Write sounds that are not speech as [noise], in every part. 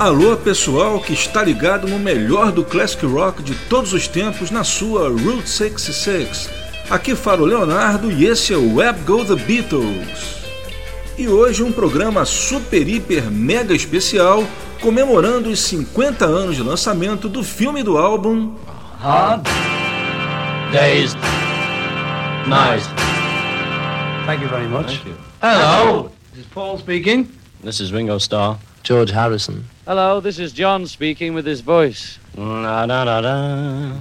Alô pessoal que está ligado no melhor do classic rock de todos os tempos na sua Route 66. Aqui fala o Leonardo e esse é o Web Go The Beatles. E hoje um programa super hiper mega especial comemorando os 50 anos de lançamento do filme do álbum Hard Days Night. Thank you very much. Hello. This is Paul speaking. This is Ringo Starr. George Harrison. Hello, this is John speaking with his voice. Da, da, da, da.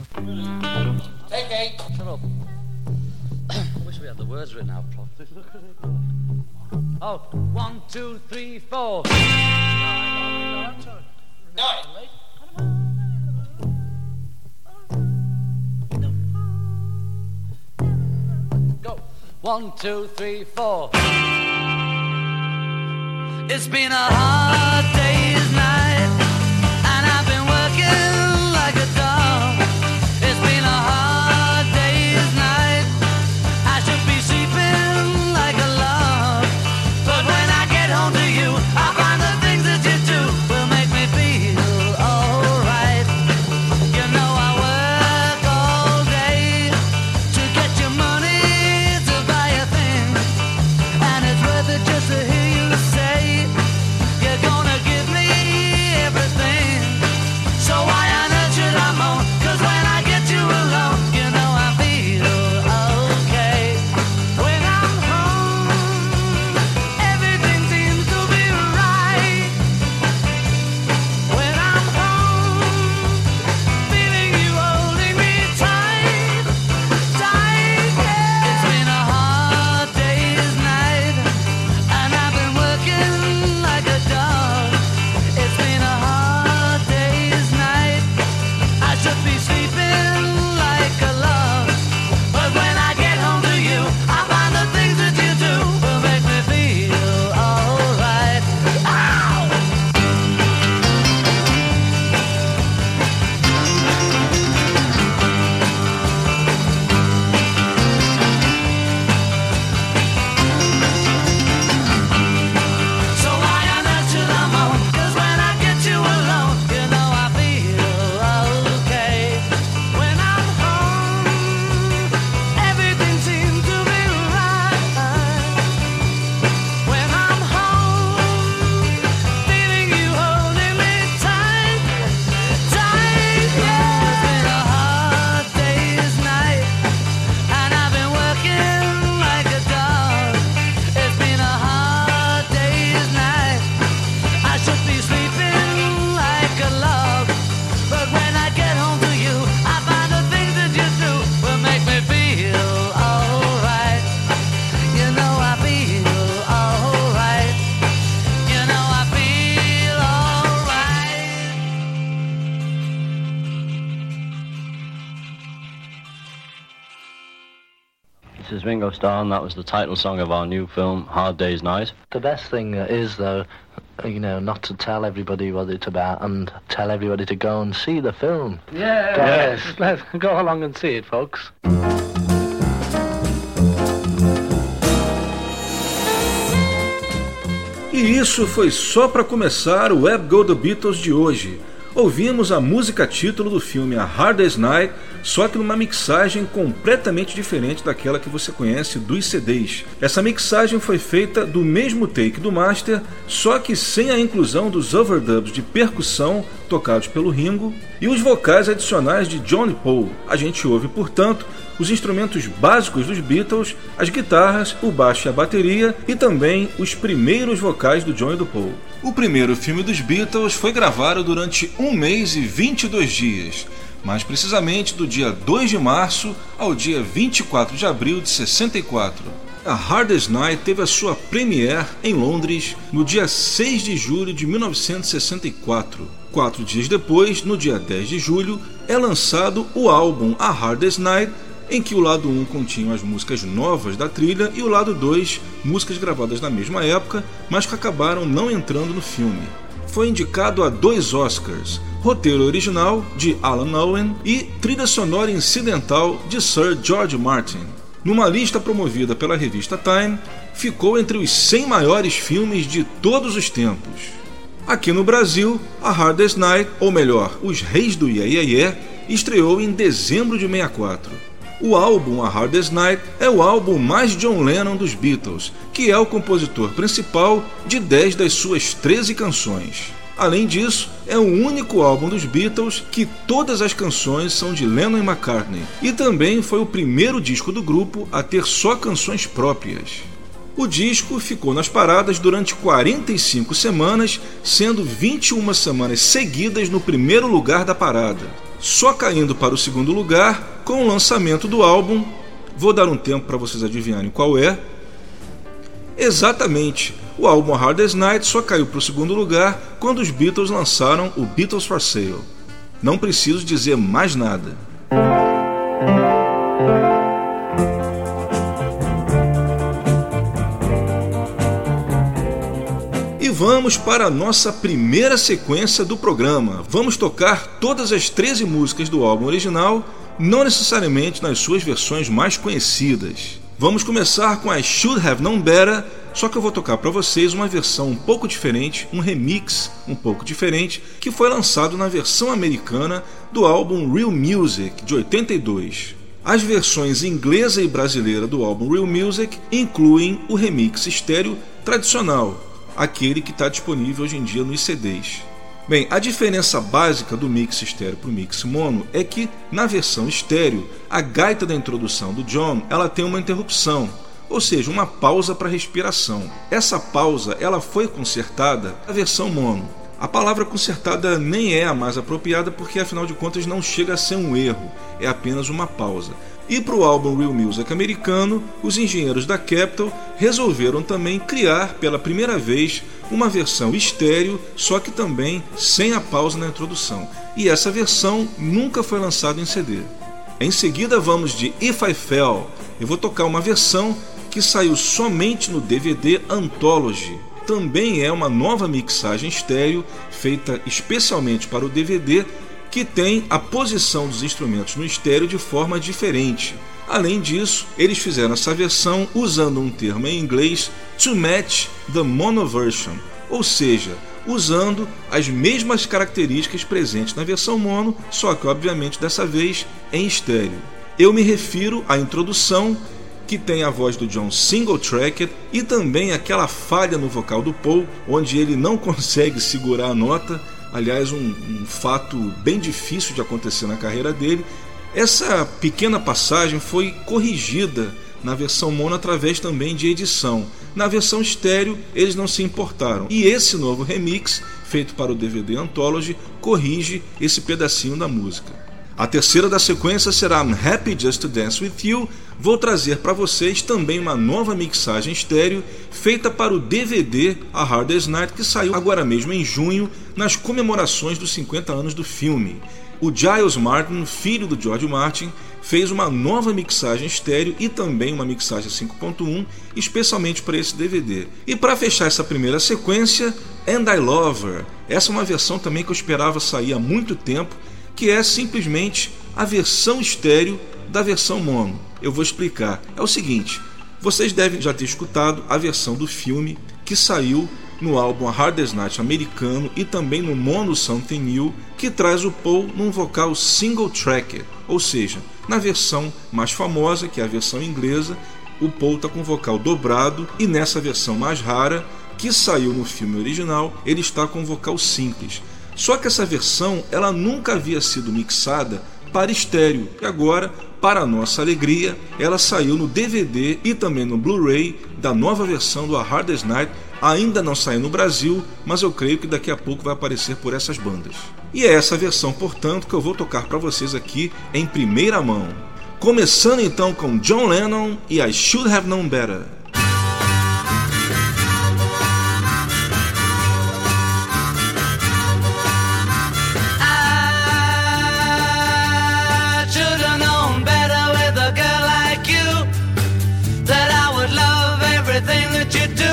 Shut up. [coughs] I wish we had the words written out properly. [laughs] oh, one, two, three, four. Go. One, two, three, four. It's been a hard day's night, and I've been working This is Ringo Starr, and that was the title song of our new film, Hard Day's Night. The best thing is, though, you know, not to tell everybody what it's about and tell everybody to go and see the film. Yeah. Yes. Let's go along and see it, folks. E isso foi só para começar o Web Go The Beatles de hoje. Ouvimos a música título do filme A Hard Day's Night, só que numa mixagem completamente diferente daquela que você conhece dos CDs. Essa mixagem foi feita do mesmo take do master, só que sem a inclusão dos overdubs de percussão tocados pelo Ringo e os vocais adicionais de John Paul. A gente ouve, portanto, os instrumentos básicos dos Beatles, as guitarras, o baixo e a bateria e também os primeiros vocais do John e do Paul. O primeiro filme dos Beatles foi gravado durante um mês e 22 dias, mais precisamente do dia 2 de março ao dia 24 de abril de 64. A Hardest Night teve a sua premiere em Londres no dia 6 de julho de 1964. Quatro dias depois, no dia 10 de julho, é lançado o álbum A Hardest Night, em que o lado 1 continha as músicas novas da trilha e o lado 2 músicas gravadas na mesma época, mas que acabaram não entrando no filme. Foi indicado a dois Oscars: roteiro original de Alan Owen e trilha sonora incidental de Sir George Martin. Numa lista promovida pela revista Time, ficou entre os 100 maiores filmes de todos os tempos. Aqui no Brasil, a Hardest Night, ou melhor, Os Reis do Yeah Yeah Yeah, estreou em dezembro de 64. O álbum A Hardest Night é o álbum mais John Lennon dos Beatles, que é o compositor principal de 10 das suas 13 canções. Além disso, é o único álbum dos Beatles que todas as canções são de Lennon e McCartney, e também foi o primeiro disco do grupo a ter só canções próprias. O disco ficou nas paradas durante 45 semanas, sendo 21 semanas seguidas no primeiro lugar da parada, só caindo para o segundo lugar com o lançamento do álbum. Vou dar um tempo para vocês adivinharem qual é. Exatamente, o álbum Hardest Night só caiu para o segundo lugar quando os Beatles lançaram o Beatles for Sale. Não preciso dizer mais nada. Vamos para a nossa primeira sequência do programa. Vamos tocar todas as 13 músicas do álbum original, não necessariamente nas suas versões mais conhecidas. Vamos começar com a Should Have Known Better, só que eu vou tocar para vocês uma versão um pouco diferente, um remix um pouco diferente, que foi lançado na versão americana do álbum Real Music de 82. As versões inglesa e brasileira do álbum Real Music incluem o remix estéreo tradicional, aquele que está disponível hoje em dia nos CDs. Bem, a diferença básica do mix estéreo para o mix mono é que na versão estéreo, a gaita da introdução do John ela tem uma interrupção, ou seja, uma pausa para respiração. Essa pausa ela foi consertada na versão mono. A palavra consertada nem é a mais apropriada porque afinal de contas não chega a ser um erro, é apenas uma pausa. E para o álbum Real Music americano, os engenheiros da Capitol resolveram também criar pela primeira vez uma versão estéreo, só que também sem a pausa na introdução. E essa versão nunca foi lançada em CD. Em seguida vamos de If I Fell. Eu vou tocar uma versão que saiu somente no DVD Anthology. Também é uma nova mixagem estéreo feita especialmente para o DVD que tem a posição dos instrumentos no estéreo de forma diferente. Além disso, eles fizeram essa versão usando um termo em inglês to match the mono version, ou seja, usando as mesmas características presentes na versão mono, só que obviamente dessa vez em estéreo. Eu me refiro à introdução que tem a voz do John single tracked e também aquela falha no vocal do Paul, onde ele não [laughs] consegue segurar a nota aliás, um, um fato bem difícil de acontecer na carreira dele. Essa pequena passagem foi corrigida na versão mono através também de edição. Na versão estéreo, eles não se importaram. E esse novo remix, feito para o DVD Anthology, corrige esse pedacinho da música. A terceira da sequência será I'm Happy Just to Dance With You. Vou trazer para vocês também uma nova mixagem estéreo feita para o DVD A Hardest Night que saiu agora mesmo em junho nas comemorações dos 50 anos do filme. O Giles Martin, filho do George Martin, fez uma nova mixagem estéreo e também uma mixagem 5.1, especialmente para esse DVD. E para fechar essa primeira sequência, And I Love Her. Essa é uma versão também que eu esperava sair há muito tempo que é simplesmente a versão estéreo da versão mono. Eu vou explicar. É o seguinte: vocês devem já ter escutado a versão do filme que saiu no álbum Hardest Night americano e também no mono Something New, que traz o Paul num vocal single tracker, ou seja, na versão mais famosa, que é a versão inglesa, o Paul está com vocal dobrado e nessa versão mais rara, que saiu no filme original, ele está com vocal simples. Só que essa versão ela nunca havia sido mixada para estéreo e agora, para nossa alegria, ela saiu no DVD e também no Blu-ray da nova versão do A Hardest Night. Ainda não saiu no Brasil, mas eu creio que daqui a pouco vai aparecer por essas bandas. E é essa versão, portanto, que eu vou tocar para vocês aqui em primeira mão. Começando então com John Lennon e I Should Have Known Better. That you do,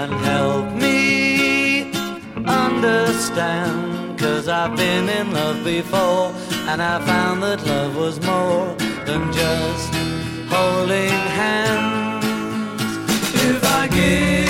and help me understand? Cause I've been in love before and I found that love was more than just holding hands. If I give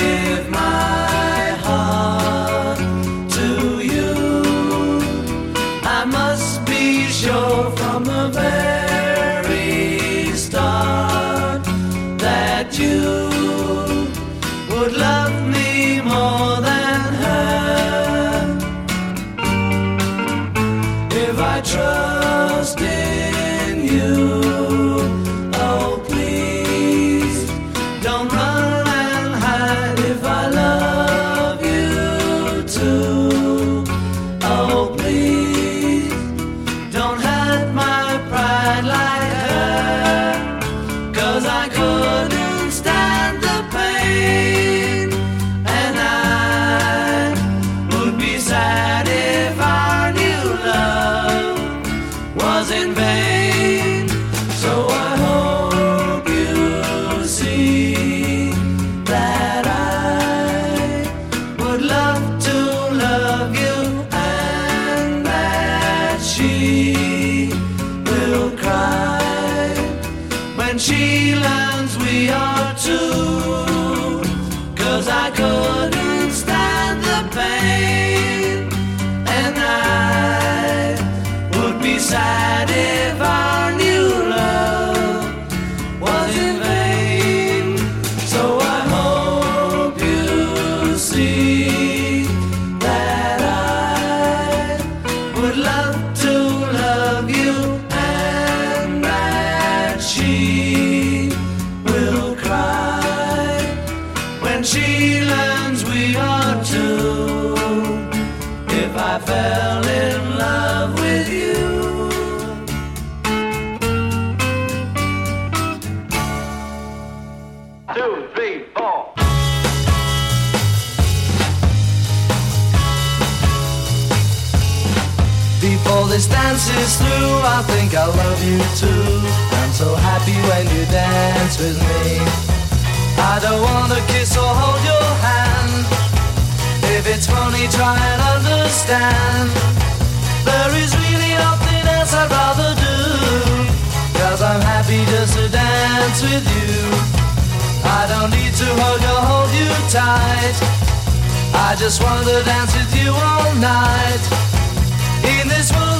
dance with me. I don't wanna kiss or hold your hand. If it's funny, try and understand. There is really nothing else I'd rather do. Cause I'm happy just to dance with you. I don't need to hug or hold you tight. I just want to dance with you all night. In this world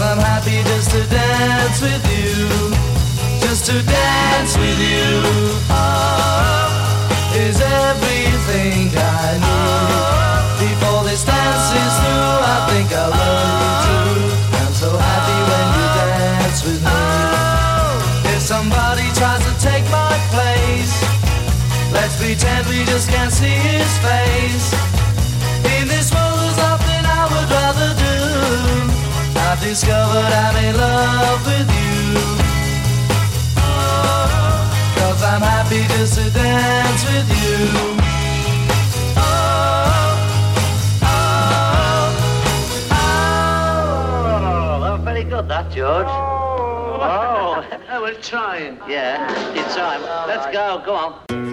Cause I'm happy just to dance with you. Just to dance with you. Oh, Is everything I need. Before this dance is through I think I love you too I'm so happy when you dance with me. Oh. If somebody tries to take my place Let's pretend we just can't see his face I've discovered I'm in love with you oh, Cause I'm happy just to dance with you Oh, that was very good, that, George. Oh, [laughs] I was trying. yeah, it's time. Let's go, go on.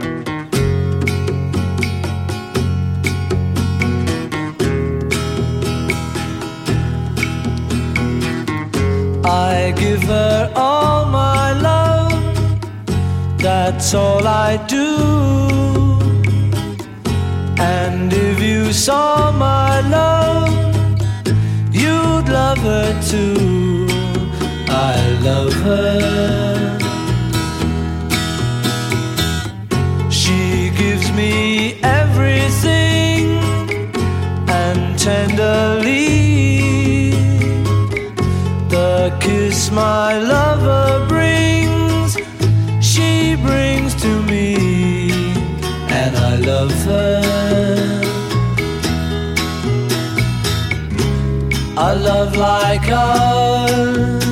I give her all my love, that's all I do. And if you saw my love, you'd love her too. I love her. She gives me everything and my lover brings, she brings to me, and I love her. A love like ours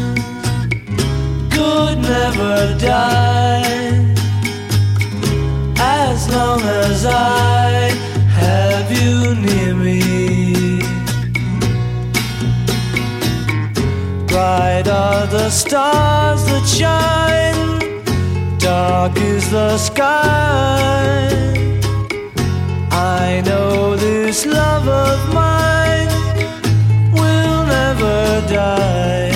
could never die. The stars that shine, dark is the sky. I know this love of mine will never die,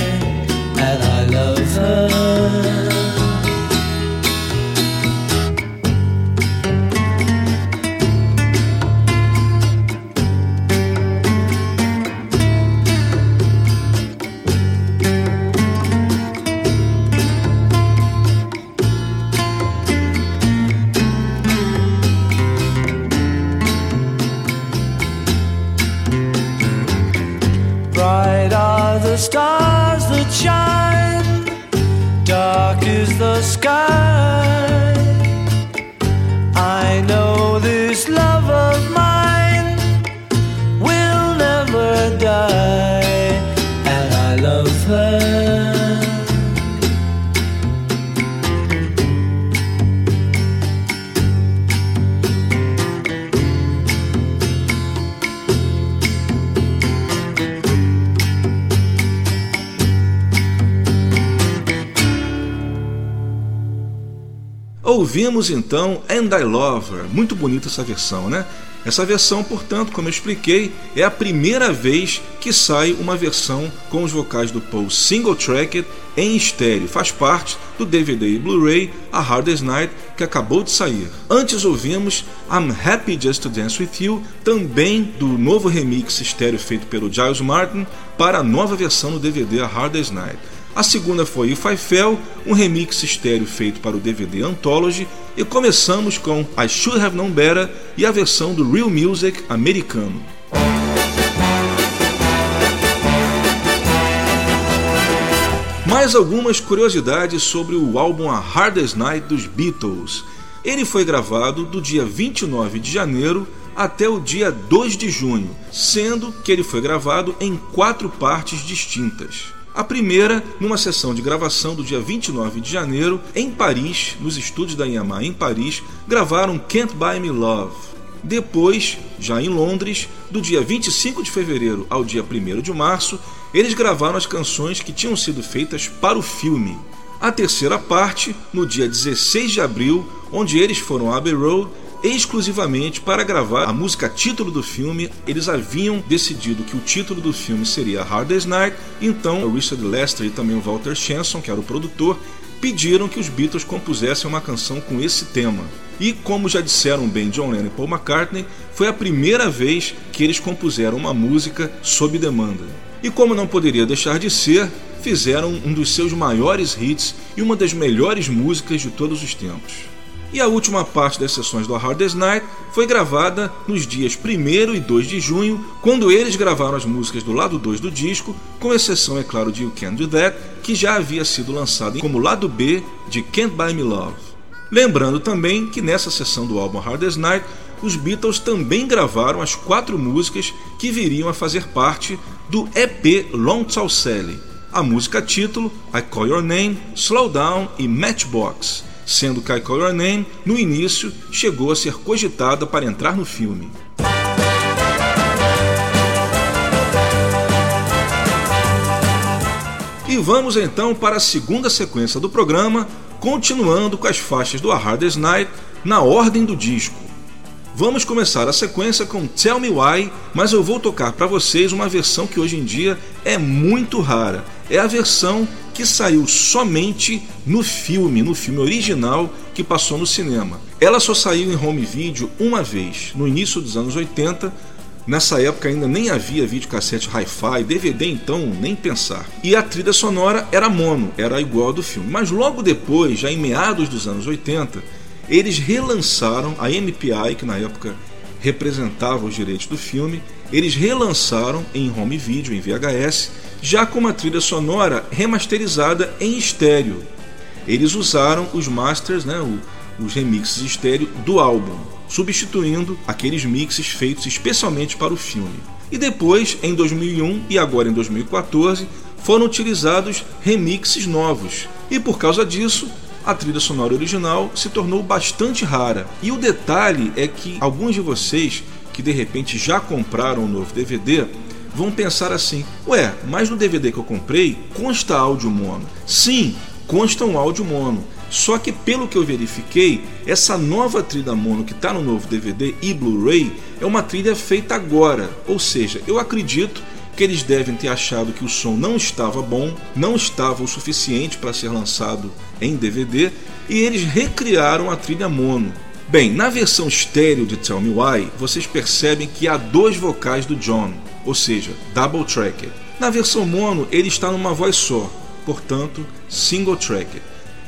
Ouvimos então And I Love Her, muito bonita essa versão, né? Essa versão, portanto, como eu expliquei, é a primeira vez que sai uma versão com os vocais do Paul single tracked em estéreo. Faz parte do DVD e Blu-ray A Hardest Night que acabou de sair. Antes ouvimos I'm Happy Just to Dance With You, também do novo remix estéreo feito pelo Giles Martin para a nova versão no DVD A Hardest Night. A segunda foi If I Fell, um remix estéreo feito para o DVD Anthology, e começamos com I Should Have Known Better e a versão do Real Music americano. Mais algumas curiosidades sobre o álbum A Hardest Night dos Beatles. Ele foi gravado do dia 29 de janeiro até o dia 2 de junho, sendo que ele foi gravado em quatro partes distintas. A primeira, numa sessão de gravação do dia 29 de janeiro, em Paris, nos estúdios da Yamaha em Paris, gravaram Can't Buy Me Love. Depois, já em Londres, do dia 25 de fevereiro ao dia 1 de março, eles gravaram as canções que tinham sido feitas para o filme. A terceira parte, no dia 16 de abril, onde eles foram a Abbey Road exclusivamente para gravar a música título do filme. Eles haviam decidido que o título do filme seria Hardest Night, então o Richard Lester e também o Walter Shenson, que era o produtor, pediram que os Beatles compusessem uma canção com esse tema. E como já disseram bem John Lennon e Paul McCartney, foi a primeira vez que eles compuseram uma música sob demanda. E como não poderia deixar de ser, fizeram um dos seus maiores hits e uma das melhores músicas de todos os tempos. E a última parte das sessões do A Night foi gravada nos dias 1 e 2 de junho, quando eles gravaram as músicas do lado 2 do disco, com exceção, é claro, de You Can't Do That, que já havia sido lançado como lado B de Can't Buy Me Love. Lembrando também que nessa sessão do álbum Hardest Night, os Beatles também gravaram as quatro músicas que viriam a fazer parte do EP Long Tall Sally, a música título, I Call Your Name, Slow Down e Matchbox sendo que I Call Your Name, no início, chegou a ser cogitada para entrar no filme. E vamos então para a segunda sequência do programa, continuando com as faixas do A Hardest Night na ordem do disco. Vamos começar a sequência com Tell Me Why, mas eu vou tocar para vocês uma versão que hoje em dia é muito rara. É a versão que saiu somente no filme, no filme original que passou no cinema. Ela só saiu em home video uma vez, no início dos anos 80. Nessa época ainda nem havia videocassete hi-fi, DVD então nem pensar. E a trilha sonora era mono, era igual ao do filme. Mas logo depois, já em meados dos anos 80, eles relançaram a MPI, que na época representava os direitos do filme, eles relançaram em home video, em VHS, já com uma trilha sonora remasterizada em estéreo. Eles usaram os masters, né, os remixes estéreo do álbum. substituindo aqueles mixes feitos especialmente para o filme. E depois, em 2001 e agora em 2014, foram utilizados remixes novos. E por causa disso, a trilha sonora original se tornou bastante rara. E o detalhe é que alguns de vocês que de repente já compraram um novo DVD vão pensar assim: ué, mas no DVD que eu comprei consta áudio mono. Sim, consta um áudio mono. Só que pelo que eu verifiquei, essa nova trilha mono que está no novo DVD e Blu-ray é uma trilha feita agora. Ou seja, eu acredito que eles devem ter achado que o som não estava bom, não estava o suficiente para ser lançado em DVD e eles recriaram a trilha mono. Bem, na versão estéreo de Tell Me Why, vocês percebem que há dois vocais do John, ou seja, double tracked. Na versão mono, ele está numa voz só, portanto, single tracked.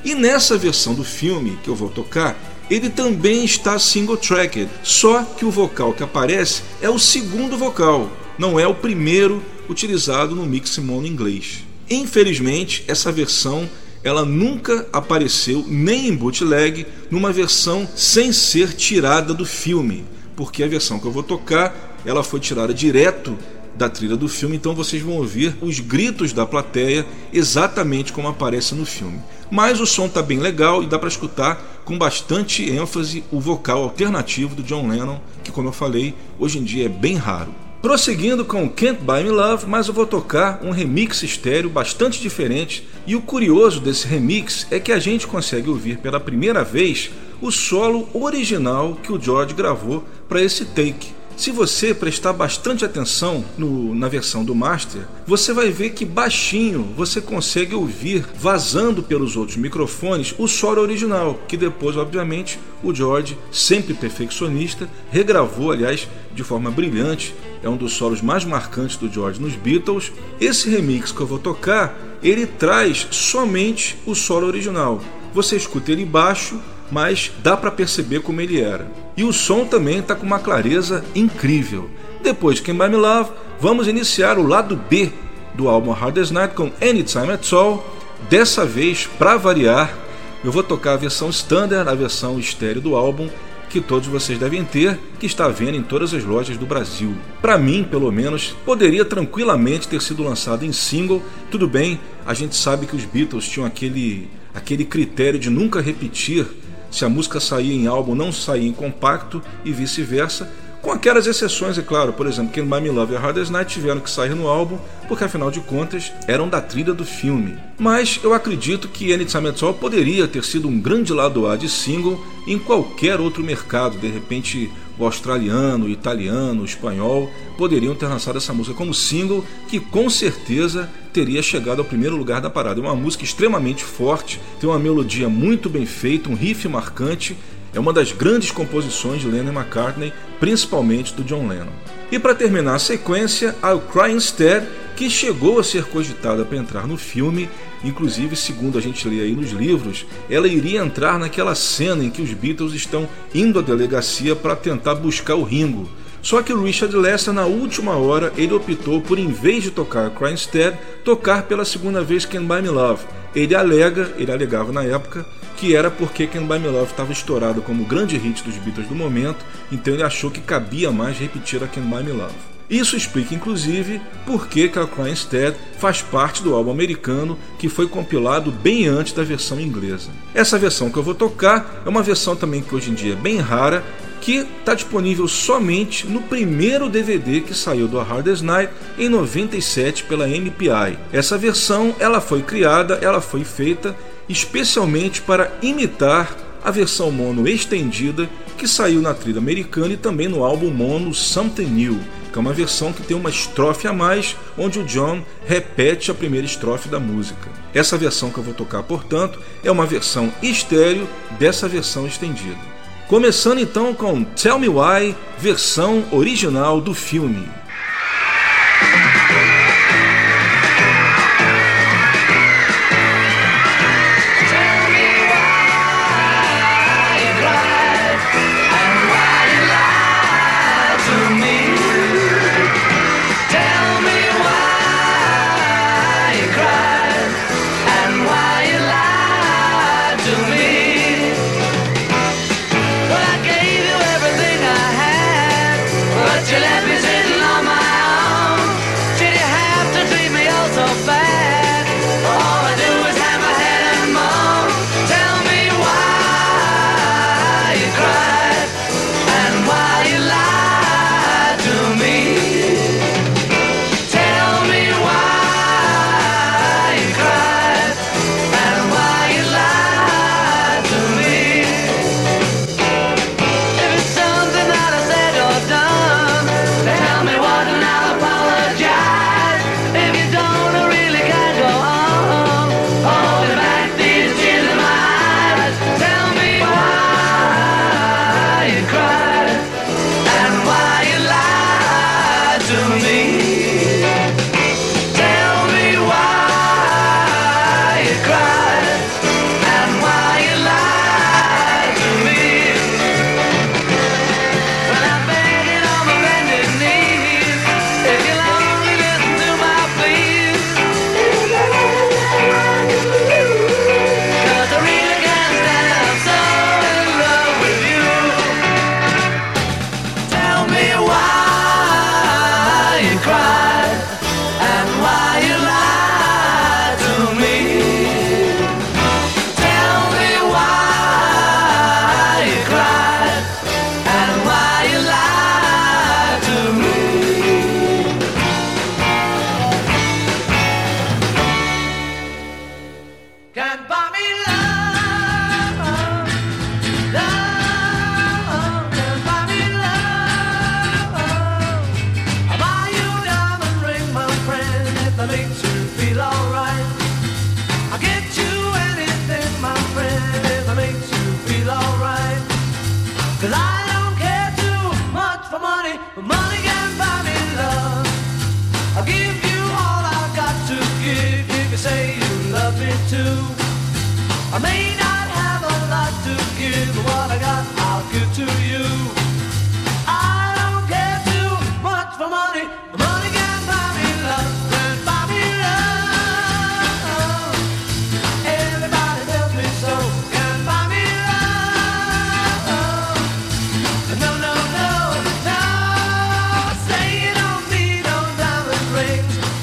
E nessa versão do filme que eu vou tocar, ele também está single tracked, só que o vocal que aparece é o segundo vocal, não é o primeiro utilizado no mix mono inglês. Infelizmente, essa versão ela nunca apareceu nem em bootleg numa versão sem ser tirada do filme, porque a versão que eu vou tocar ela foi tirada direto da trilha do filme, então vocês vão ouvir os gritos da plateia exatamente como aparece no filme. Mas o som está bem legal e dá para escutar com bastante ênfase o vocal alternativo do John Lennon, que como eu falei, hoje em dia é bem raro. Prosseguindo com Can't Buy Me Love, mas eu vou tocar um remix estéreo bastante diferente. E o curioso desse remix é que a gente consegue ouvir pela primeira vez o solo original que o George gravou para esse take. Se você prestar bastante atenção no, na versão do Master, você vai ver que baixinho você consegue ouvir vazando pelos outros microfones o solo original, que depois, obviamente, o George, sempre perfeccionista, regravou, aliás, de forma brilhante. É um dos solos mais marcantes do George nos Beatles. Esse remix que eu vou tocar, ele traz somente o solo original. Você escuta ele baixo, mas dá para perceber como ele era. E o som também está com uma clareza incrível. Depois de Can Buy Me Love, vamos iniciar o lado B do álbum Hardest Night com Anytime at All. Dessa vez, para variar, eu vou tocar a versão standard, a versão estéreo do álbum, que todos vocês devem ter, que está à venda em todas as lojas do Brasil. Para mim, pelo menos, poderia tranquilamente ter sido lançado em single. Tudo bem, a gente sabe que os Beatles tinham aquele, aquele critério de nunca repetir se a música saía em álbum, não saía em compacto e vice-versa, com aquelas exceções, é claro, por exemplo, Can Buy Me Love e Hardest Night tiveram que sair no álbum, porque afinal de contas eram da trilha do filme. Mas eu acredito que Anytime At All poderia ter sido um grande lado A de single em qualquer outro mercado, de repente o australiano, o italiano, o espanhol poderiam ter lançado essa música como single, que com certeza teria chegado ao primeiro lugar da parada. É uma música extremamente forte, tem uma melodia muito bem feita, um riff marcante. É uma das grandes composições de Lennon McCartney, principalmente do John Lennon. E para terminar a sequência, I'll Cry Instead, que chegou a ser cogitada para entrar no filme, inclusive, segundo a gente lê aí nos livros, ela iria entrar naquela cena em que os Beatles estão indo à delegacia para tentar buscar o Ringo. Só que o Richard Lester, na última hora, ele optou por, em vez de tocar Cry Instead, tocar pela segunda vez Can Buy Me Love. Ele alega, ele alegava na época, que era porque Can Buy Me Love estava estourado como grande hit dos Beatles do momento, então ele achou que cabia mais repetir a Can Buy Me Love. Isso explica inclusive por que Cal Cry Instead faz parte do álbum americano que foi compilado bem antes da versão inglesa. Essa versão que eu vou tocar é uma versão também que hoje em dia é bem rara, que está disponível somente no primeiro DVD que saiu do A Hardest Night em 97 pela MPI. Essa versão ela foi criada, ela foi feita especialmente para imitar a versão mono estendida que saiu na trilha americana e também no álbum mono Something New, que é uma versão que tem uma estrofe a mais, onde o John repete a primeira estrofe da música. Essa versão que eu vou tocar, portanto, é uma versão estéreo dessa versão estendida. Começando então com Tell Me Why, versão original do filme.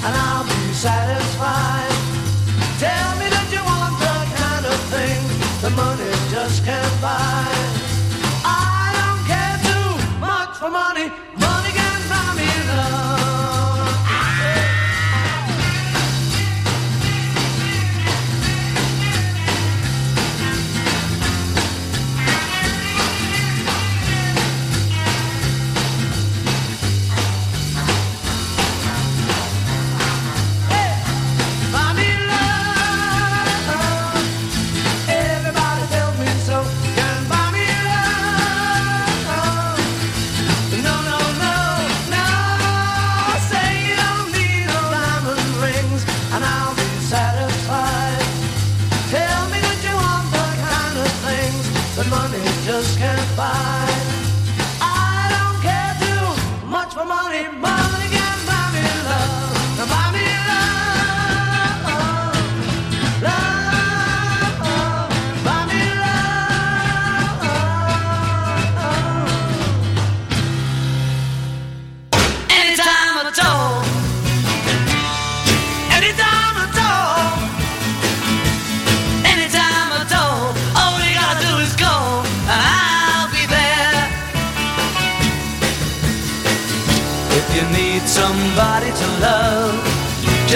and I'll be satisfied. Tell me that you want the kind of thing the money just can't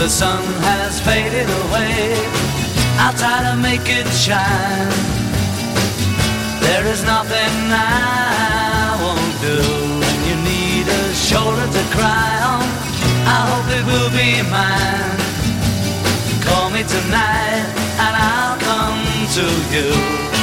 the sun has faded away, I'll try to make it shine. There is nothing I won't do when you need a shoulder to cry on. I hope it will be mine. Call me tonight and I'll come to you.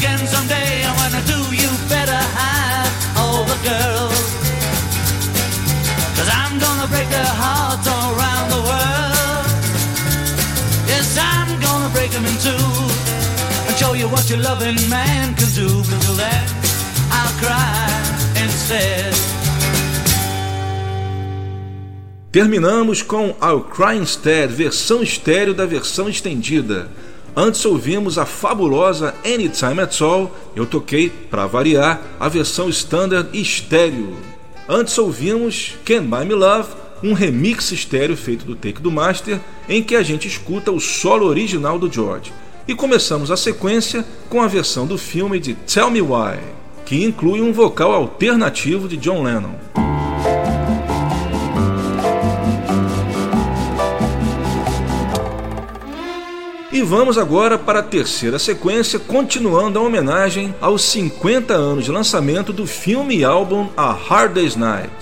Again someday. I do, you better hide all the girls. Cause I'm gonna break their hearts all around the world. Yes, I'm gonna break them in two. And show you what your loving man can do. But till then, I'll cry instead. Terminamos com I'll Cry Instead, versão estéreo da versão estendida. Antes ouvimos a fabulosa Anytime At All, eu toquei, para variar, a versão standard estéreo. Antes ouvimos Can Buy Me Love, um remix estéreo feito do take do master, em que a gente escuta o solo original do George. E começamos a sequência com a versão do filme de Tell Me Why, que inclui um vocal alternativo de John Lennon. E vamos agora para a terceira sequência, continuando a homenagem aos 50 anos de lançamento do filme e álbum A Hard Day's Night.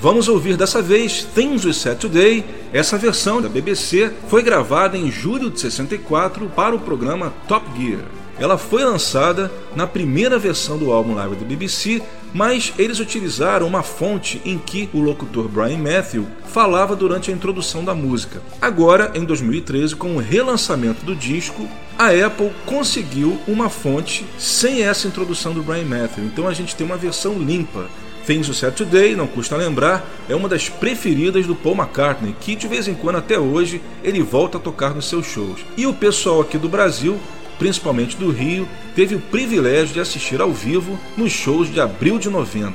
Vamos ouvir dessa vez Things We Said Today. Essa versão da BBC foi gravada em julho de 64 para o programa Top Gear. Ela foi lançada na primeira versão do álbum live da BBC, mas eles utilizaram uma fonte em que o locutor Brian Matthew falava durante a introdução da música. Agora, em 2013, com o relançamento do disco, a Apple conseguiu uma fonte sem essa introdução do Brian Matthew. Então a gente tem uma versão limpa. Things You Said Today, não custa lembrar, é uma das preferidas do Paul McCartney, que de vez em quando até hoje ele volta a tocar nos seus shows. E o pessoal aqui do Brasil principalmente do Rio, teve o privilégio de assistir ao vivo nos shows de abril de 90.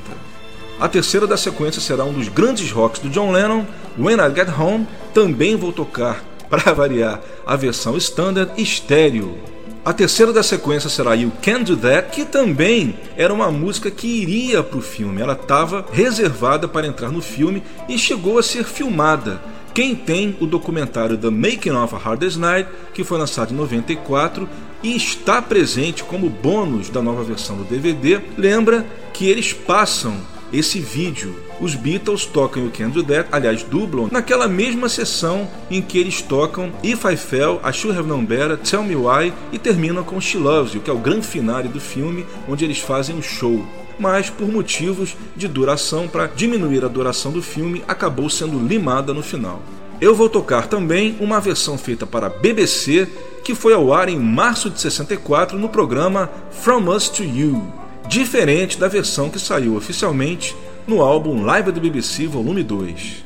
A terceira da sequência será um dos grandes rocks do John Lennon, When I Get Home, também vou tocar, [laughs] para variar, a versão standard estéreo. A terceira da sequência será You Can Do That, que também era uma música que iria para o filme. Ela estava reservada para entrar no filme e chegou a ser filmada. Quem tem o documentário The Making of a Hardest Night, que foi lançado em 94 e está presente como bônus da nova versão do DVD, lembra que eles passam esse vídeo. Os Beatles tocam o Can Do That, aliás, dublam naquela mesma sessão em que eles tocam If I Fell, I Should Have Known Better, Tell Me Why e terminam com She Loves You, que é o grande finale do filme, onde eles fazem um show mas por motivos de duração, para diminuir a duração do filme, acabou sendo limada no final. Eu vou tocar também uma versão feita para a BBC que foi ao ar em março de 64 no programa From Us to You, diferente da versão que saiu oficialmente no álbum Live do BBC Volume 2.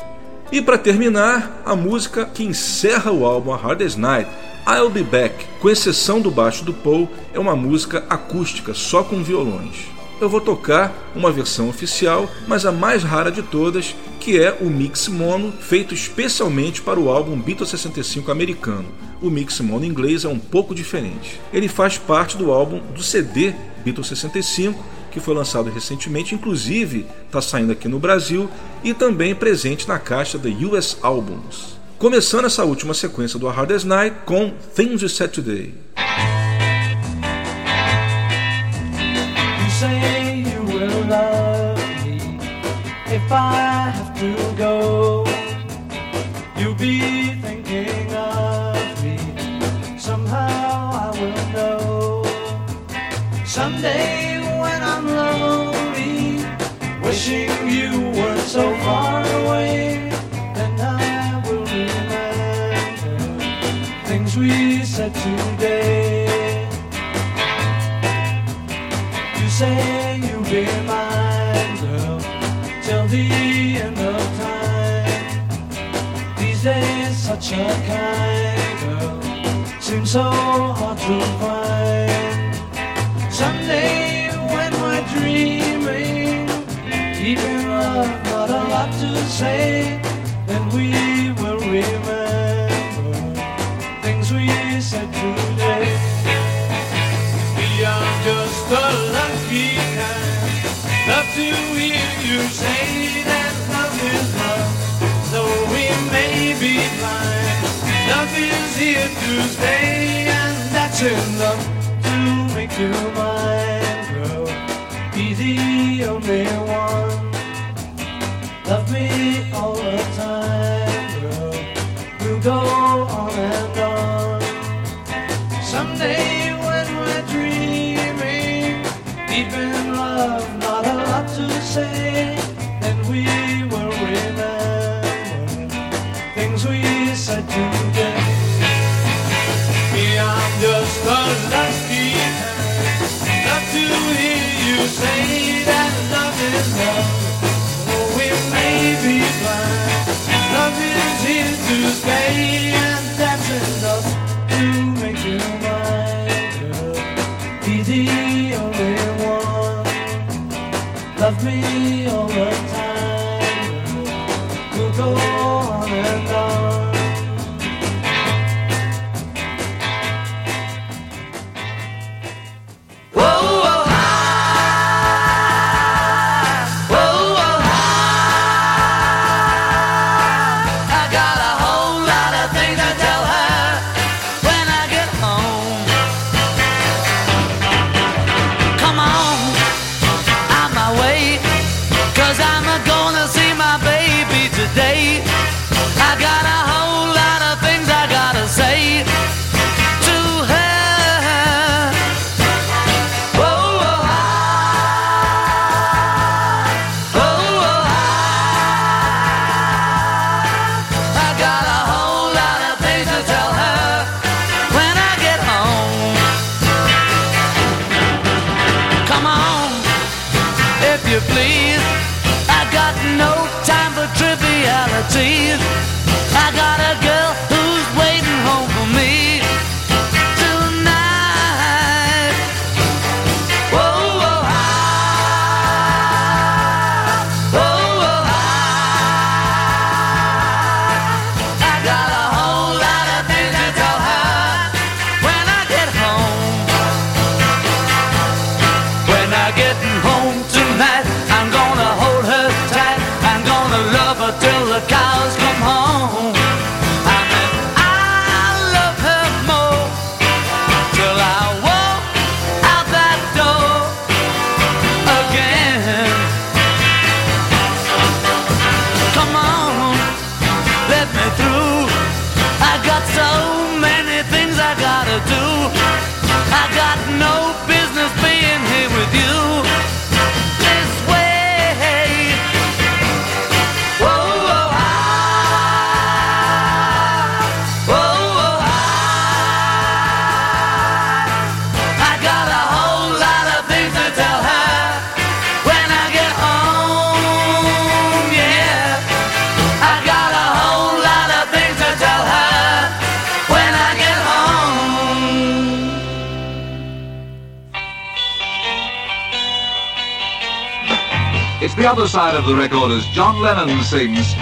E para terminar, a música que encerra o álbum A Hardest Night, I'll Be Back, com exceção do baixo do Paul, é uma música acústica só com violões eu vou tocar uma versão oficial, mas a mais rara de todas, que é o mix mono, feito especialmente para o álbum Beatles 65 americano. O mix mono inglês é um pouco diferente. Ele faz parte do álbum do CD Beatles 65, que foi lançado recentemente, inclusive está saindo aqui no Brasil e também presente na caixa da US Albums. Começando essa última sequência do A Hardest Night com Things You Said Today. far I have to go. You'll be thinking of me. Somehow I will know. Someday when I'm lonely, wishing you were so far away, then I will remember things we said today. You say you've been. Such a kind, girl. Seems so hard to find. Someday when we're dreaming, even I've got a lot to say. to love to make you mine, girl. Be the only one. Love me all the time, girl. We'll go on and on. Someday when we're dreaming, deep in other side of the record as John Lennon sings.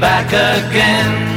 Back again.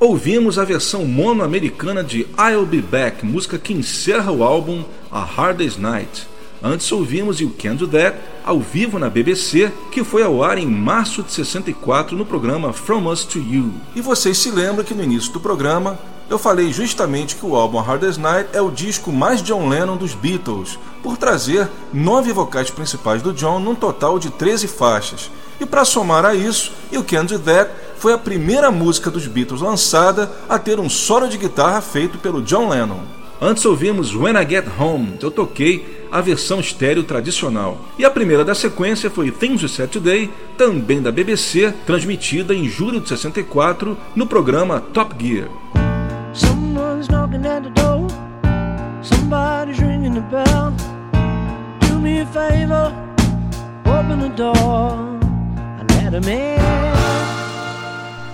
Ouvimos a versão mono-americana de I'll Be Back, música que encerra o álbum A Hard Day's Night. Antes ouvimos You Can Do That, ao vivo na BBC, que foi ao ar em março de 64 no programa From Us to You. E vocês se lembram que no início do programa eu falei justamente que o álbum A Hard Day's Night é o disco mais John Lennon dos Beatles, por trazer nove vocais principais do John num total de 13 faixas. E para somar a isso, You Can Do That foi a primeira música dos Beatles lançada a ter um solo de guitarra feito pelo John Lennon. Antes ouvimos When I Get Home, eu toquei a versão estéreo tradicional. E a primeira da sequência foi Things We Said Today, também da BBC, transmitida em julho de 64 no programa Top Gear.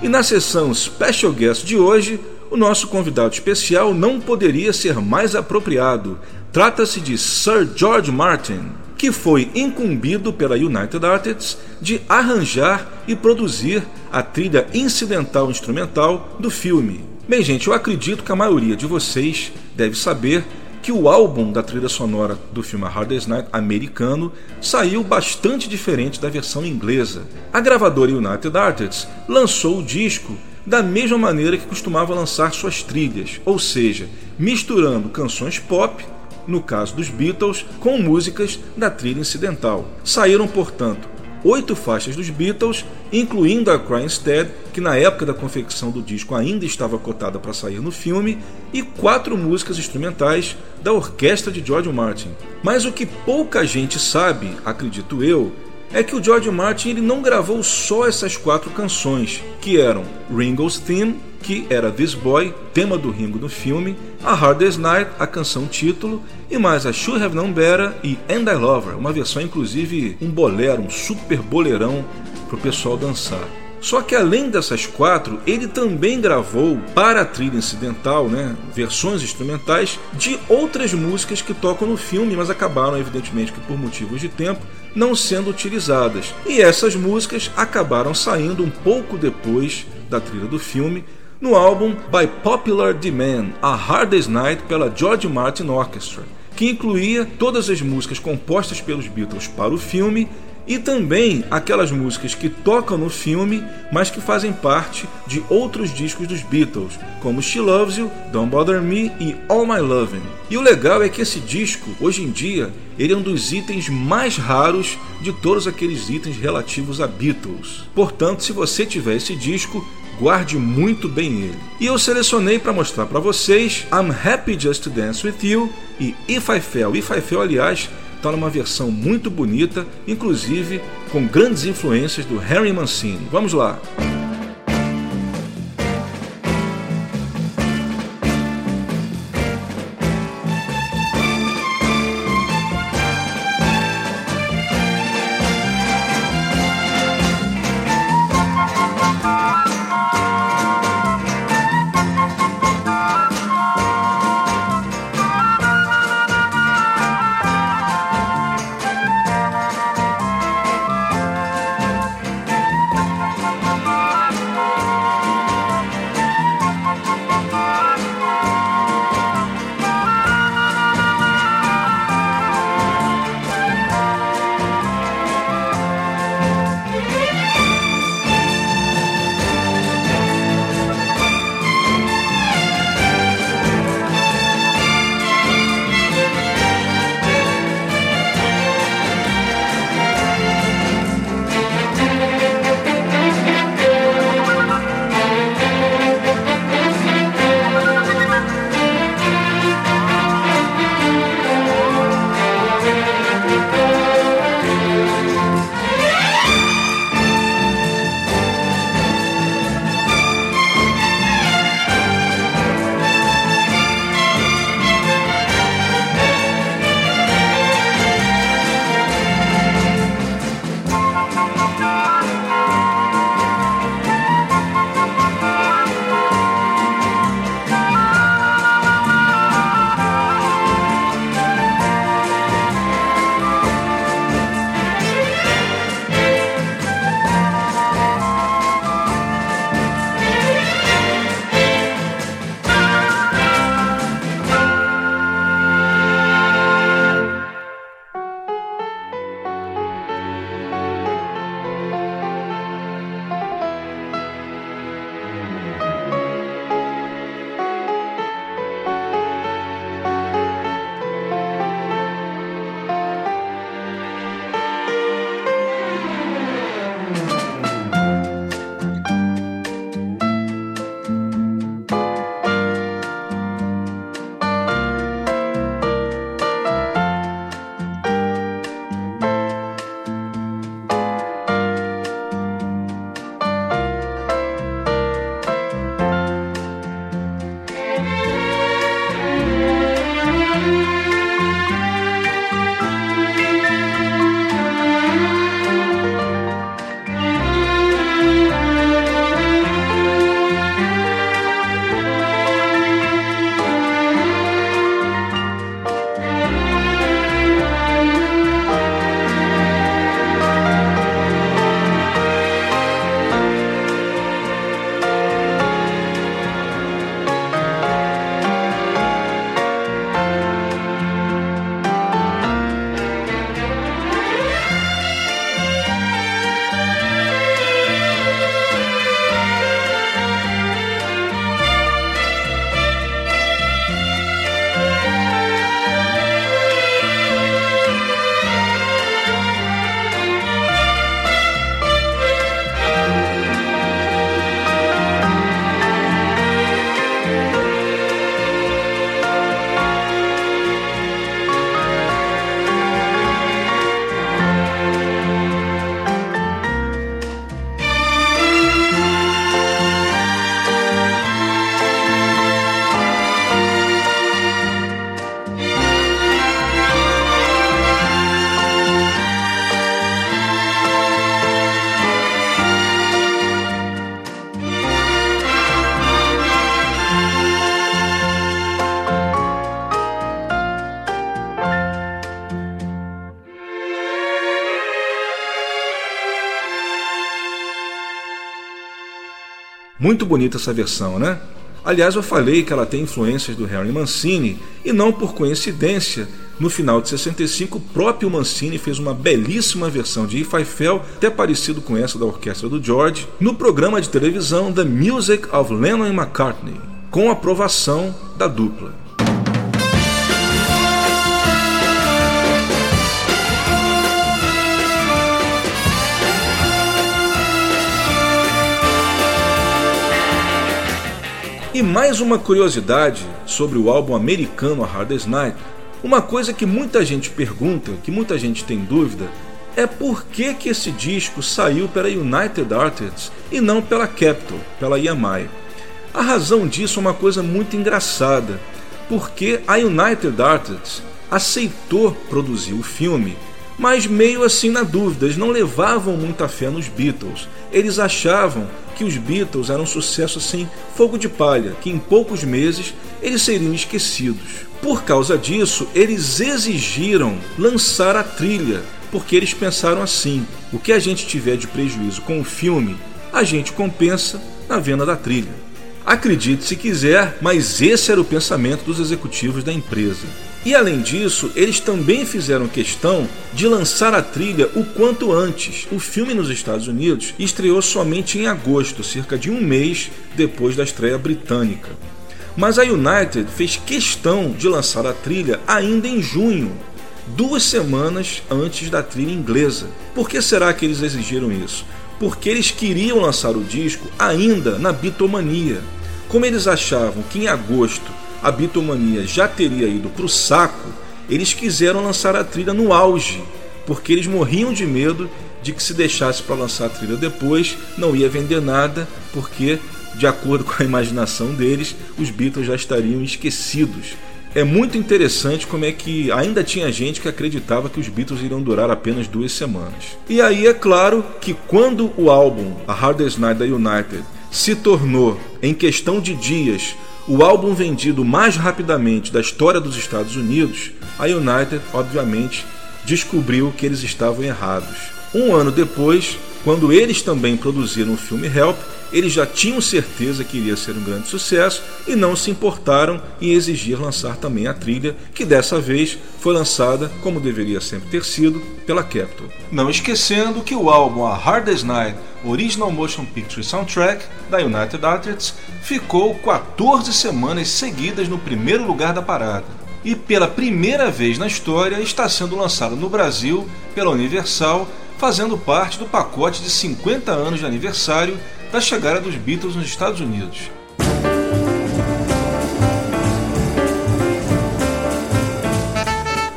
E na sessão Special Guest de hoje, o nosso convidado especial não poderia ser mais apropriado. Trata-se de Sir George Martin, que foi incumbido pela United Artists de arranjar e produzir a trilha incidental instrumental do filme. Bem, gente, eu acredito que a maioria de vocês deve saber que o álbum da trilha sonora do filme A Hard Day's Night americano saiu bastante diferente da versão inglesa. A gravadora United Artists lançou o disco da mesma maneira que costumava lançar suas trilhas, ou seja, misturando canções pop, no caso dos Beatles, com músicas da trilha incidental. Saíram, portanto, oito faixas dos Beatles, incluindo a Cry Instead, que na época da confecção do disco ainda estava cotada para sair no filme, e quatro músicas instrumentais da orquestra de George Martin. Mas o que pouca gente sabe, acredito eu, é que o George Martin ele não gravou só essas quatro canções, que eram Ringo's Theme, que era This Boy, tema do Ringo no filme, A Hard Day's Night, a canção título, e mais a Should Have Known Better e And I Love Her, uma versão inclusive um bolero, um super boleirão para o pessoal dançar. Só que além dessas quatro, ele também gravou para a trilha incidental, né, versões instrumentais de outras músicas que tocam no filme, mas acabaram, evidentemente, que por motivos de tempo, não sendo utilizadas. E essas músicas acabaram saindo um pouco depois da trilha do filme, no álbum By Popular Demand, A Hard Day's Night pela George Martin Orchestra, que incluía todas as músicas compostas pelos Beatles para o filme e também aquelas músicas que tocam no filme, mas que fazem parte de outros discos dos Beatles, como She Loves You, Don't Bother Me e All My Lovin'. E o legal é que esse disco, hoje em dia, ele é um dos itens mais raros de todos aqueles itens relativos a Beatles. Portanto, se você tiver esse disco, guarde muito bem ele. E eu selecionei para mostrar para vocês I'm Happy Just to Dance With You e If I Fell. If I Fell, aliás, está numa versão muito bonita, inclusive com grandes influências do Harry Mancini. Vamos lá! Muito bonita essa versão, né? Aliás, eu falei que ela tem influências do Harry Mancini e não por coincidência No final de 65, o próprio Mancini fez uma belíssima versão de If I Fell, até parecido com essa da orquestra do George, no programa de televisão The Music of Lennon and McCartney, com aprovação da dupla. E mais uma curiosidade sobre o álbum americano A Hardest Night, uma coisa que muita gente pergunta, que muita gente tem dúvida, é por que, que esse disco saiu pela United Artists e não pela Capitol, pela EMI. A razão disso é uma coisa muito engraçada, porque a United Artists aceitou produzir o filme, mas meio assim na dúvida, eles não levavam muita fé nos Beatles. Eles achavam que os Beatles eram um sucesso assim, fogo de palha, que em poucos meses eles seriam esquecidos. Por causa disso, eles exigiram lançar a trilha, porque eles pensaram assim: o que a gente tiver de prejuízo com o filme, a gente compensa na venda da trilha. Acredite se quiser, mas esse era o pensamento dos executivos da empresa. E além disso, eles também fizeram questão de lançar a trilha o quanto antes. O filme nos Estados Unidos estreou somente em agosto, cerca de um mês depois da estreia britânica. Mas a United fez questão de lançar a trilha ainda em junho, duas semanas antes da trilha inglesa. Por que será que eles exigiram isso? Porque eles queriam lançar o disco ainda na bitomania. Como eles achavam que em agosto a bitomania já teria ido para o saco, eles quiseram lançar a trilha no auge, porque eles morriam de medo de que se deixasse para lançar a trilha depois não ia vender nada, porque, de acordo [laughs] com a imaginação deles, os Beatles já estariam esquecidos. É muito interessante como é que ainda tinha gente que acreditava que os Beatles iriam durar apenas duas semanas. E aí é claro que quando o álbum A Hardest Night da United se tornou, em questão de dias, o álbum vendido mais rapidamente da história dos Estados Unidos, a United, obviamente, descobriu que eles estavam errados. Um ano depois, quando eles também produziram o filme Help, eles já tinham certeza que iria ser um grande sucesso e não se importaram em exigir lançar também a trilha, que dessa vez foi lançada, como deveria sempre ter sido, pela Capitol. Não esquecendo que o álbum A Hardest Night Original Motion Picture Soundtrack da United Artists ficou 14 semanas seguidas no primeiro lugar da parada. E pela primeira vez na história está sendo lançado no Brasil pela Universal, fazendo parte do pacote de 50 anos de aniversário da chegada dos Beatles nos Estados Unidos.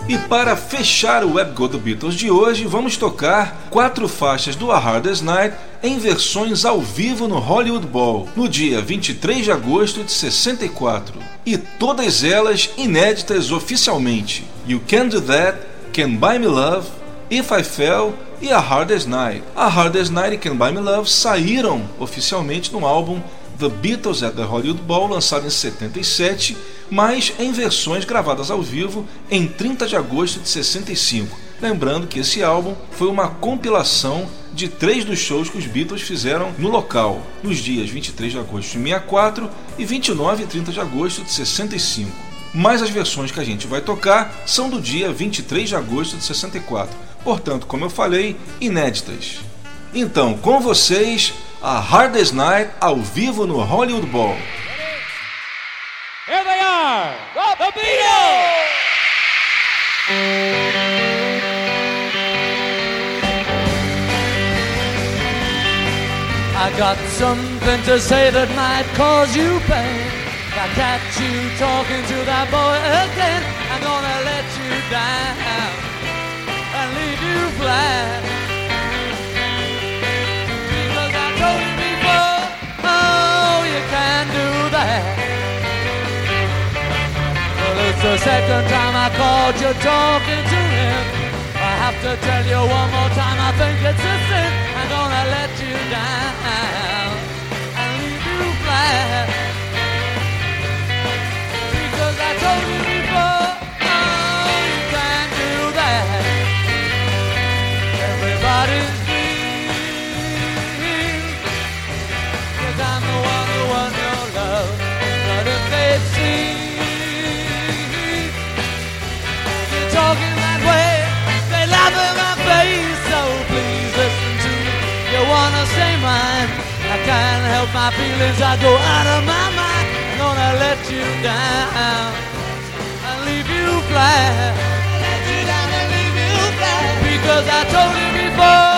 E para fechar o Web Go do Beatles de hoje, vamos tocar quatro faixas do A Hardest Night em versões ao vivo no Hollywood Bowl, no dia 23 de agosto de 64. E todas elas inéditas oficialmente. You Can Do That, Can Buy Me Love, If I Fell e A Hardest Night. A Hardest Night e Can Buy Me Love saíram oficialmente no álbum The Beatles at the Hollywood Bowl, lançado em 77, mas em versões gravadas ao vivo em 30 de agosto de 65. Lembrando que esse álbum foi uma compilação de três dos shows que os Beatles fizeram no local, nos dias 23 de agosto de 64 e 29 e 30 de agosto de 65. Mas as versões que a gente vai tocar são do dia 23 de agosto de 64 portanto, como eu falei, inéditas. Então, com vocês, a Hardest Night ao vivo no Hollywood Bowl. Here they are, the Beatles! I got something to say that might cause you pain. I catch you talking to that boy again. I'm gonna let you down. Because I told you before, oh, you can do that. It's the second time I called you talking to him. I have to tell you one more time, I think it's a sin. I'm gonna let you down and leave you flat. Can't my feelings, I go out of my mind. I'm gonna let you down and leave you flat. Let you down and leave you flat. Because I told you before,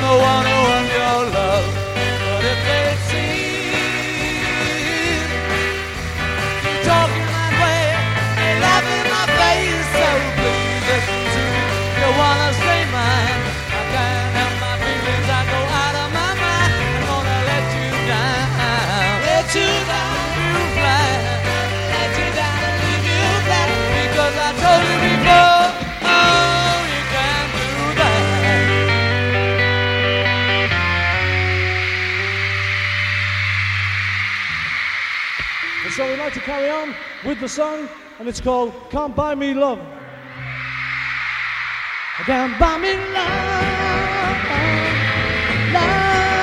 I'm the one so we'd like to carry on with the song, and it's called Can't Buy Me Love. I can't buy me love, love,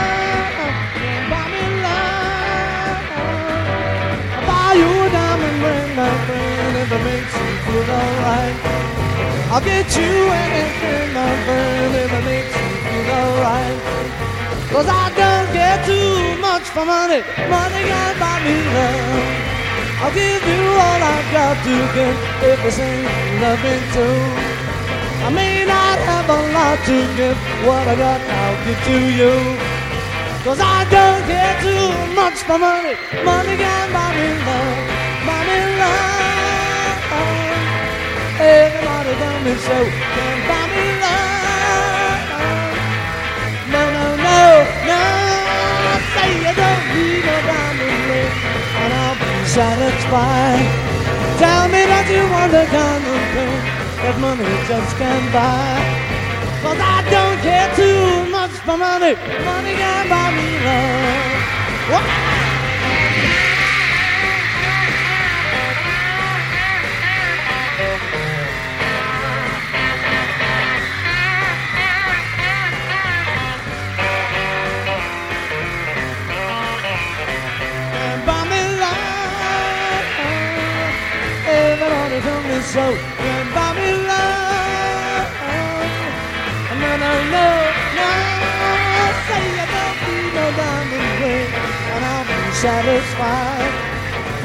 if it makes you feel alright. I'll get you anything, my friend, if it makes you feel alright. Cause I don't care too much for money. Money can't buy me love. I'll give you all I've got to give if this ain't loving too. I may not have a lot to give. What I got, I'll give to you. Cause I don't care too much for money. Money can't buy me love. Me love. Everybody tell me so. Satisfied. Tell me that you want the kind of thing that money just can't buy. Cause I don't care too much for money. Money can't buy me love. Why? Everybody tell me so. Buy me love. No, no, no, no. Say you don't need no diamond ring, and be satisfied.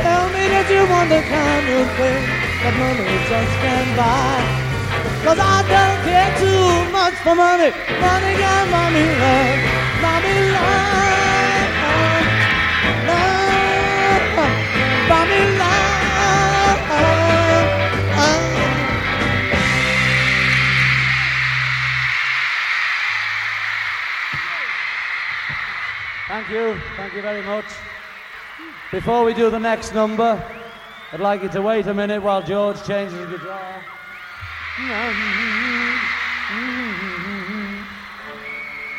Tell me that you want the kind of thing that money just can't buy. Cause I don't care too much for money. Money buy me love. Me love. Love. Me love. Thank you. Thank you very much. Before we do the next number, I'd like you to wait a minute while George changes the guitar.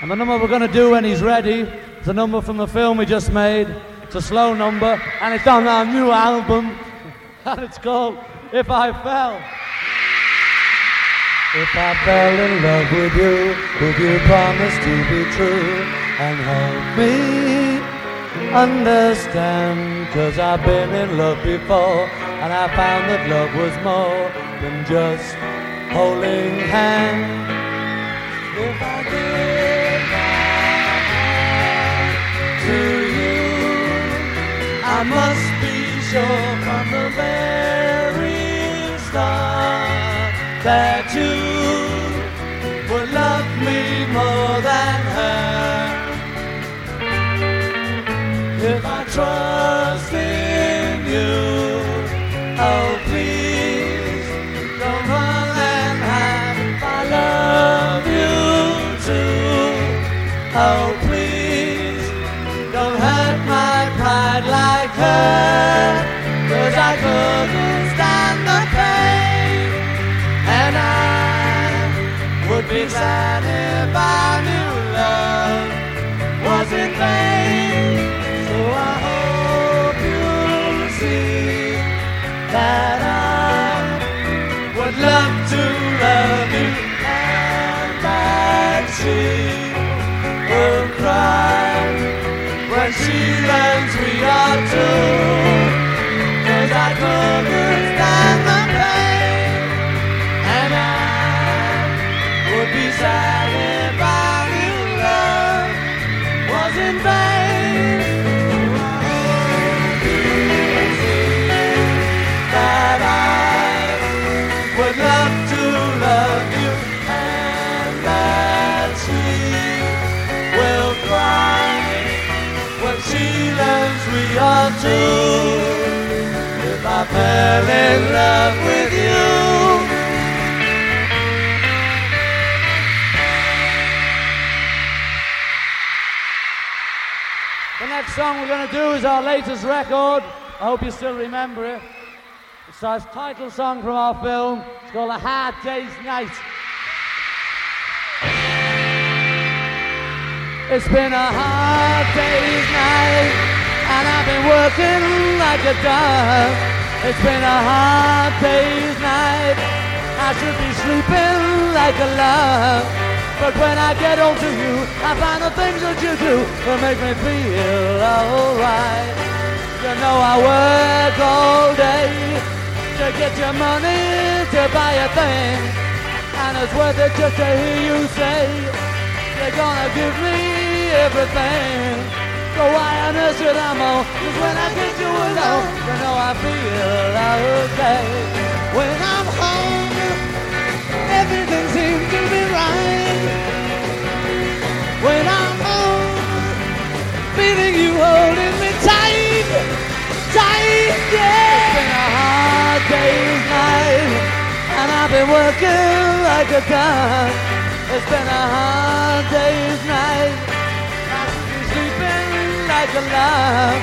And the number we're going to do when he's ready is a number from the film we just made. It's a slow number, and it's on our new album, [laughs] and it's called If I Fell. If I fell in love with you, would you promise to be true and help me understand? Cause I've been in love before and I found that love was more than just holding hands. If I give my heart to you, I must be sure from the very start that you If she learns we are two. Cause I couldn't If I fell in love with you. The next song we're going to do is our latest record. I hope you still remember it. It's our title song from our film. It's called A Hard Day's Night. It's been a hard day's night, and I've been working like a dog. It's been a hard day's night. I should be sleeping like a log. But when I get home to you, I find the things that you do will make me feel alright. You know I work all day to get your money to buy a thing, and it's worth it just to hear you say you're gonna give me everything. So why on earth should I moan? Cause when I get you alone, you know I feel okay. When I'm home, everything seems to be right. When I'm home, feeling you holding me tight, tight, It's yeah. been a hard day's night, and I've been working like a dog. It's been a hard day's night. Like a log.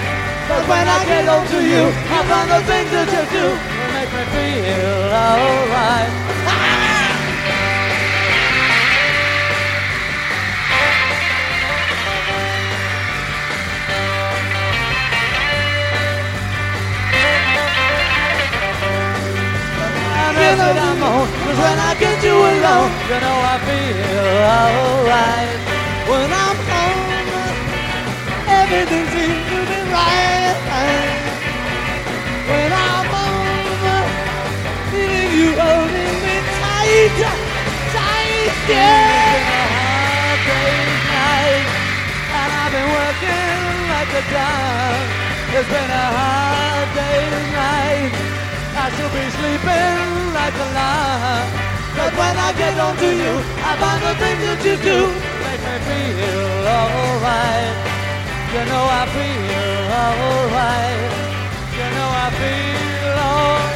But when I get home to you, I find the things that you do make me feel alright. [laughs] I know that I'm on, cause when I get you alone, you know I feel alright. When home, everything seems to be right. When I'm home, feeling you holding me tight, tight, It's been yeah. a hard day's night, and I've been working like a dog. It's been a hard day's night. I should be sleeping like a log. But when I get home to you, I find the things that you do make me feel alright. You know I feel alright. You know I feel alright.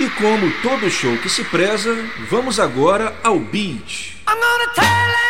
E como todo show que se preza, vamos agora ao beat. I'm gonna tell Aunt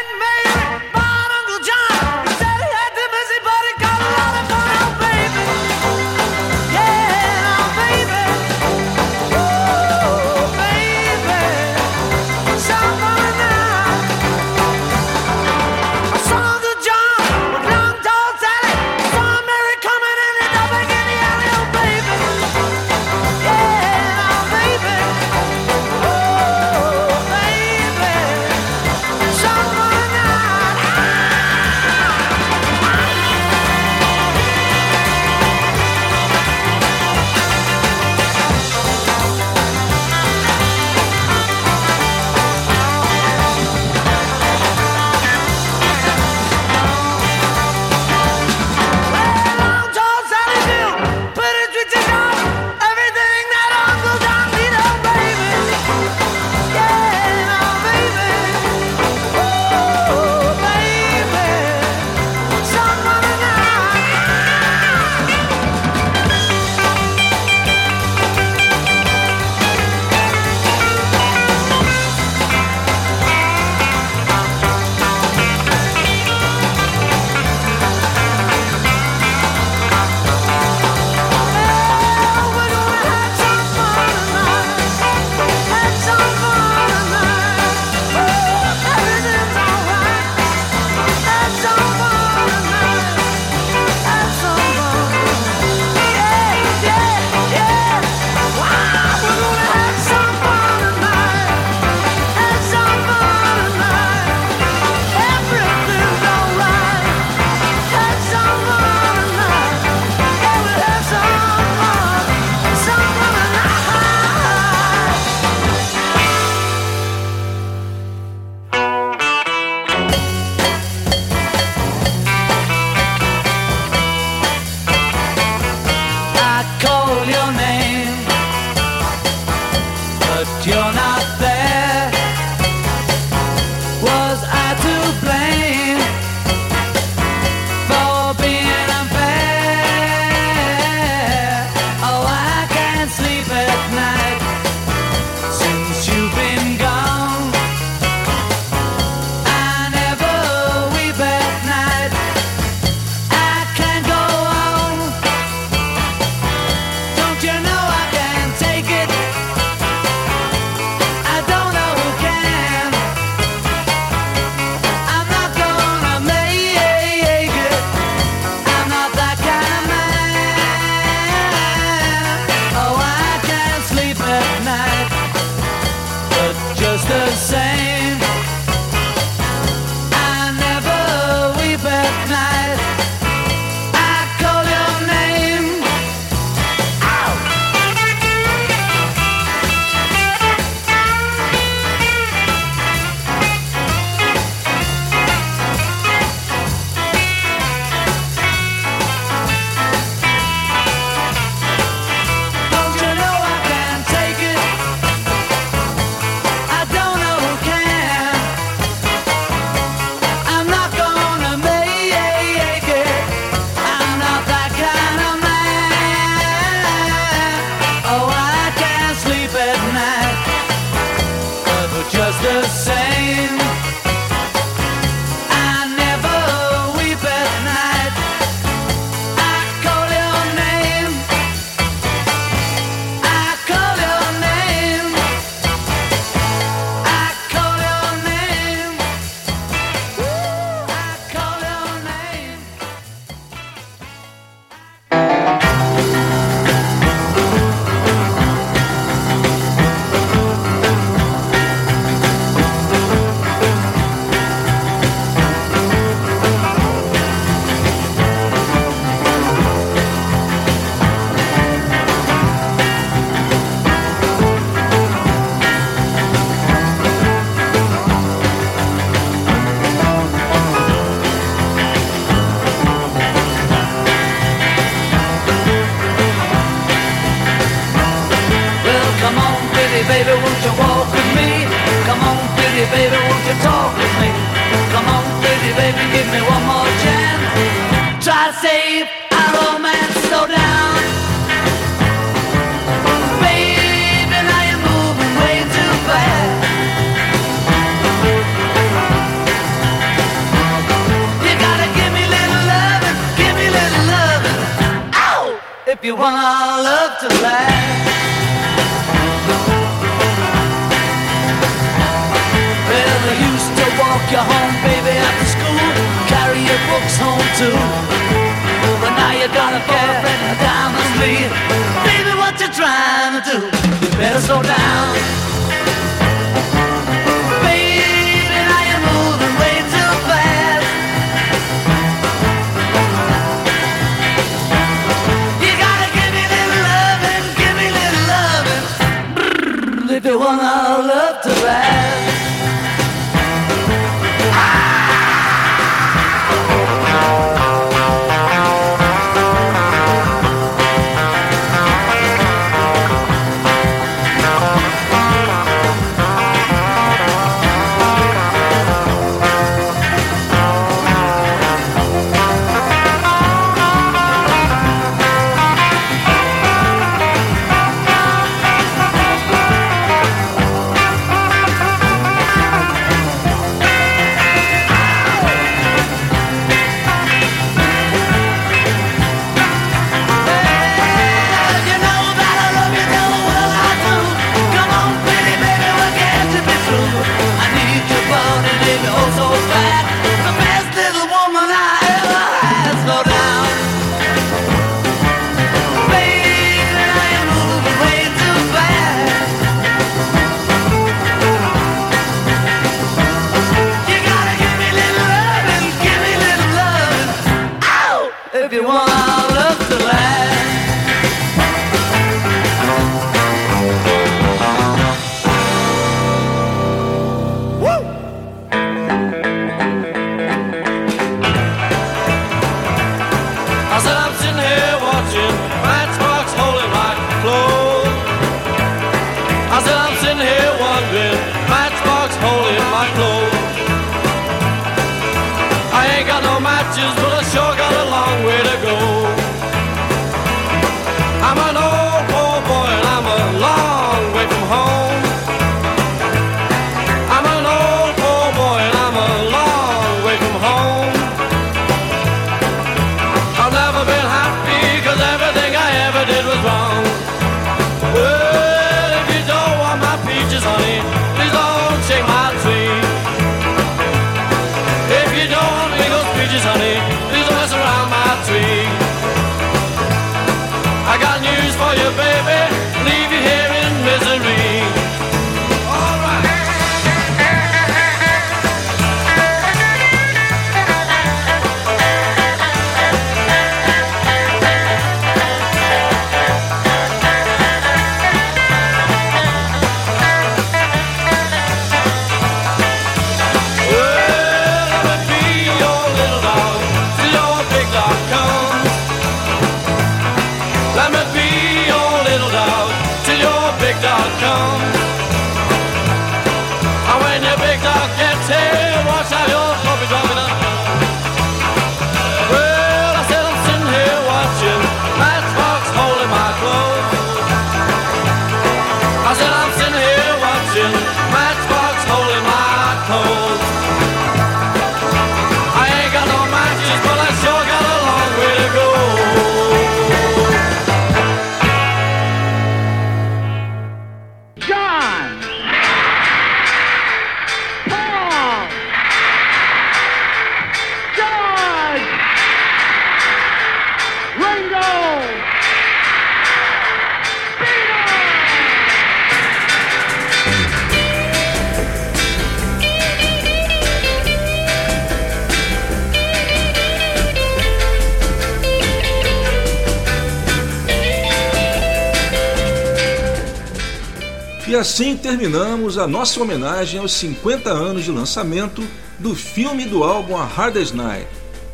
assim terminamos a nossa homenagem aos 50 anos de lançamento do filme do álbum A Hardest Night.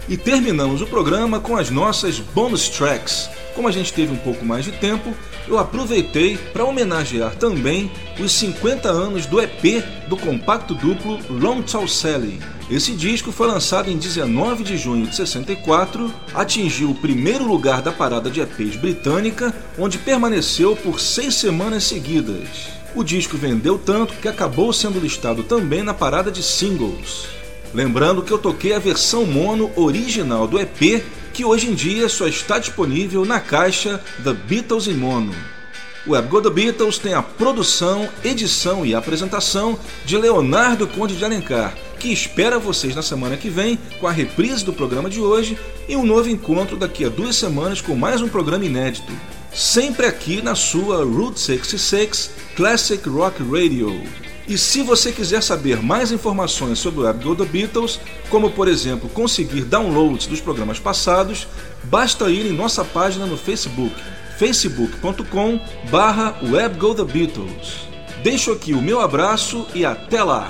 E terminamos o programa com as nossas bonus tracks. Como a gente teve um pouco mais de tempo, eu aproveitei para homenagear também os 50 anos do EP do compacto duplo Long Tall Sally. Esse disco foi lançado em 19 de junho de 64, atingiu o primeiro lugar da parada de EPs britânica, onde permaneceu por seis semanas seguidas. O disco vendeu tanto que acabou sendo listado também na parada de singles. Lembrando que eu toquei a versão mono original do EP, que hoje em dia só está disponível na caixa The Beatles em Mono. O Web Go The Beatles tem a produção, edição e apresentação de Leonardo Conde de Alencar, que espera vocês na semana que vem com a reprise do programa de hoje e um novo encontro daqui a duas semanas com mais um programa inédito. Sempre aqui na sua Route 66 Classic Rock Radio. E se você quiser saber mais informações sobre o Go The Beatles, como por exemplo conseguir downloads dos programas passados, basta ir em nossa página no Facebook, facebook.com barra Beatles. Deixo aqui o meu abraço e até lá!